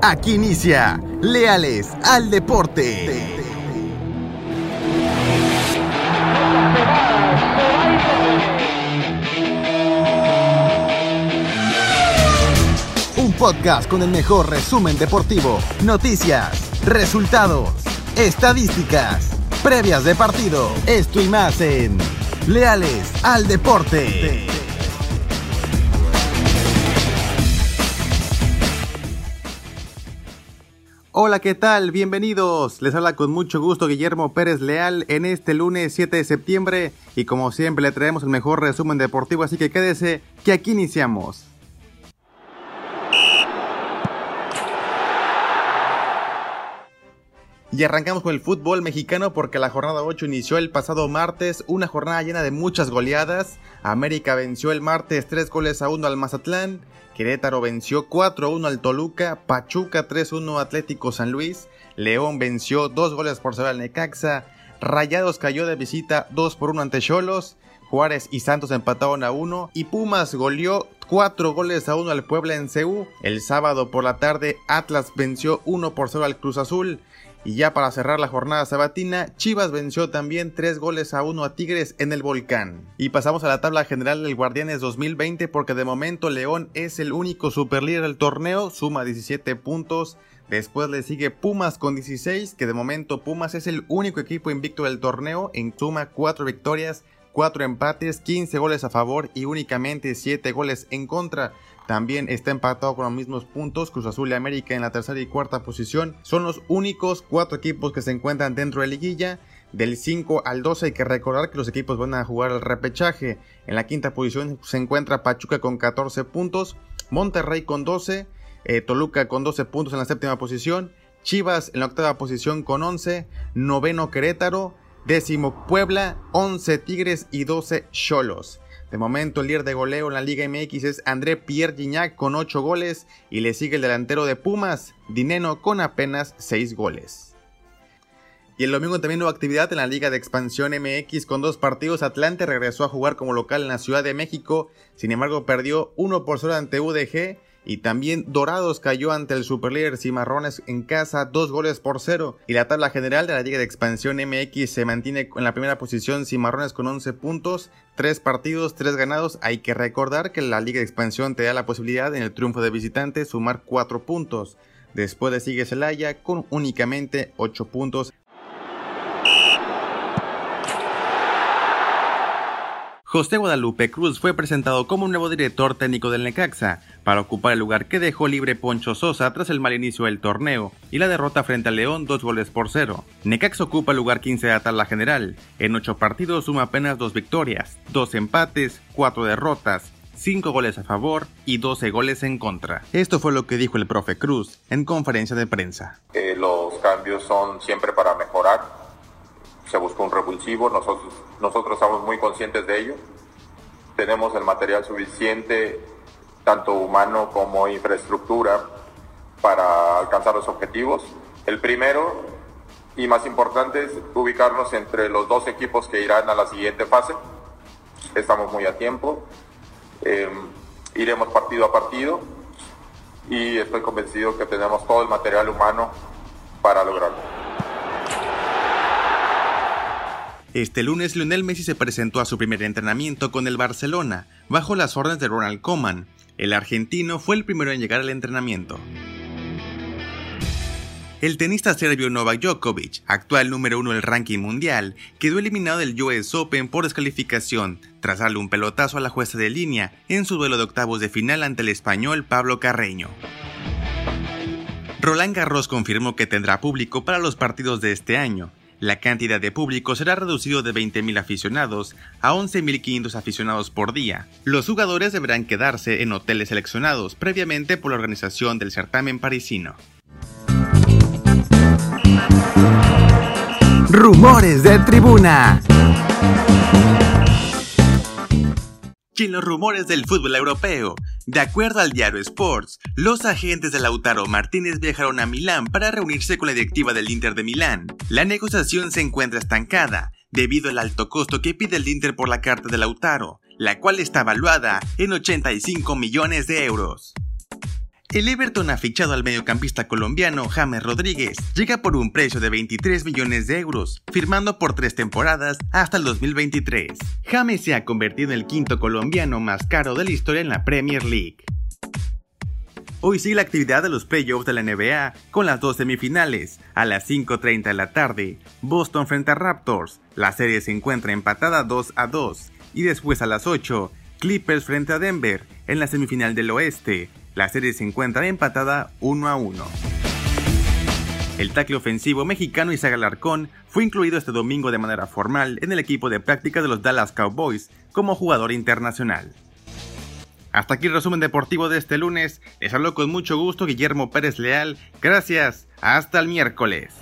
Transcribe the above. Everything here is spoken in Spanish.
Aquí inicia Leales al Deporte. Un podcast con el mejor resumen deportivo, noticias, resultados, estadísticas, previas de partido, esto y más en Leales al Deporte. Hola, ¿qué tal? Bienvenidos. Les habla con mucho gusto Guillermo Pérez Leal en este lunes 7 de septiembre y como siempre le traemos el mejor resumen deportivo, así que quédese que aquí iniciamos. Y arrancamos con el fútbol mexicano porque la jornada 8 inició el pasado martes, una jornada llena de muchas goleadas. América venció el martes 3 goles a 1 al Mazatlán, Querétaro venció 4 a 1 al Toluca, Pachuca 3 a 1 Atlético San Luis, León venció 2 goles por 0 al Necaxa, Rayados cayó de visita 2 por 1 ante Cholos, Juárez y Santos empataron a 1 y Pumas goleó 4 goles a 1 al Puebla en CU. El sábado por la tarde Atlas venció 1 por 0 al Cruz Azul. Y ya para cerrar la jornada sabatina, Chivas venció también 3 goles a 1 a Tigres en el Volcán. Y pasamos a la tabla general del Guardianes 2020 porque de momento León es el único superlíder del torneo, suma 17 puntos. Después le sigue Pumas con 16, que de momento Pumas es el único equipo invicto del torneo, en suma 4 victorias, 4 empates, 15 goles a favor y únicamente 7 goles en contra. También está empatado con los mismos puntos Cruz Azul y América en la tercera y cuarta posición. Son los únicos cuatro equipos que se encuentran dentro de liguilla. Del 5 al 12 hay que recordar que los equipos van a jugar el repechaje. En la quinta posición se encuentra Pachuca con 14 puntos, Monterrey con 12, eh, Toluca con 12 puntos en la séptima posición, Chivas en la octava posición con 11, noveno Querétaro, décimo Puebla, 11 Tigres y 12 Cholos. De momento, el líder de goleo en la Liga MX es André Pierre Gignac con 8 goles y le sigue el delantero de Pumas, Dineno, con apenas 6 goles. Y el domingo también hubo actividad en la Liga de Expansión MX con dos partidos. Atlante regresó a jugar como local en la Ciudad de México, sin embargo perdió 1 por 0 ante UDG y también Dorados cayó ante el superlíder Cimarrones en casa, dos goles por cero. Y la tabla general de la Liga de Expansión MX se mantiene en la primera posición Cimarrones con 11 puntos, 3 partidos, 3 ganados. Hay que recordar que la Liga de Expansión te da la posibilidad en el triunfo de visitante sumar 4 puntos. Después de sigue Celaya con únicamente 8 puntos. José Guadalupe Cruz fue presentado como nuevo director técnico del Necaxa, para ocupar el lugar que dejó libre Poncho Sosa tras el mal inicio del torneo y la derrota frente al León dos goles por cero. Necaxa ocupa el lugar 15 de la tabla general. En 8 partidos suma apenas 2 victorias, 2 empates, 4 derrotas, 5 goles a favor y 12 goles en contra. Esto fue lo que dijo el profe Cruz en conferencia de prensa. Eh, los cambios son siempre para mejorar. Se busca un revulsivo, nosotros, nosotros estamos muy conscientes de ello. Tenemos el material suficiente tanto humano como infraestructura, para alcanzar los objetivos. El primero y más importante es ubicarnos entre los dos equipos que irán a la siguiente fase. Estamos muy a tiempo. Em, iremos partido a partido y estoy convencido que tenemos todo el material humano para lograrlo. Este lunes Lionel Messi se presentó a su primer entrenamiento con el Barcelona, bajo las órdenes de Ronald Koeman, el argentino fue el primero en llegar al entrenamiento. El tenista serbio Novak Djokovic, actual número uno del ranking mundial, quedó eliminado del US Open por descalificación tras darle un pelotazo a la jueza de línea en su duelo de octavos de final ante el español Pablo Carreño. Roland Garros confirmó que tendrá público para los partidos de este año, la cantidad de público será reducido de 20.000 aficionados a 11.500 aficionados por día. Los jugadores deberán quedarse en hoteles seleccionados previamente por la organización del certamen parisino. Rumores de tribuna. y los rumores del fútbol europeo. De acuerdo al diario Sports, los agentes de Lautaro Martínez viajaron a Milán para reunirse con la directiva del Inter de Milán. La negociación se encuentra estancada debido al alto costo que pide el Inter por la carta de Lautaro, la cual está valuada en 85 millones de euros. El Everton ha fichado al mediocampista colombiano James Rodríguez. Llega por un precio de 23 millones de euros, firmando por tres temporadas hasta el 2023. James se ha convertido en el quinto colombiano más caro de la historia en la Premier League. Hoy sigue la actividad de los playoffs de la NBA con las dos semifinales. A las 5.30 de la tarde, Boston frente a Raptors. La serie se encuentra empatada 2 a 2. Y después a las 8, Clippers frente a Denver en la semifinal del oeste. La serie se encuentra empatada 1 a 1. El tackle ofensivo mexicano Isaac Alarcón fue incluido este domingo de manera formal en el equipo de práctica de los Dallas Cowboys como jugador internacional. Hasta aquí el resumen deportivo de este lunes. Les hablo con mucho gusto Guillermo Pérez Leal. Gracias. Hasta el miércoles.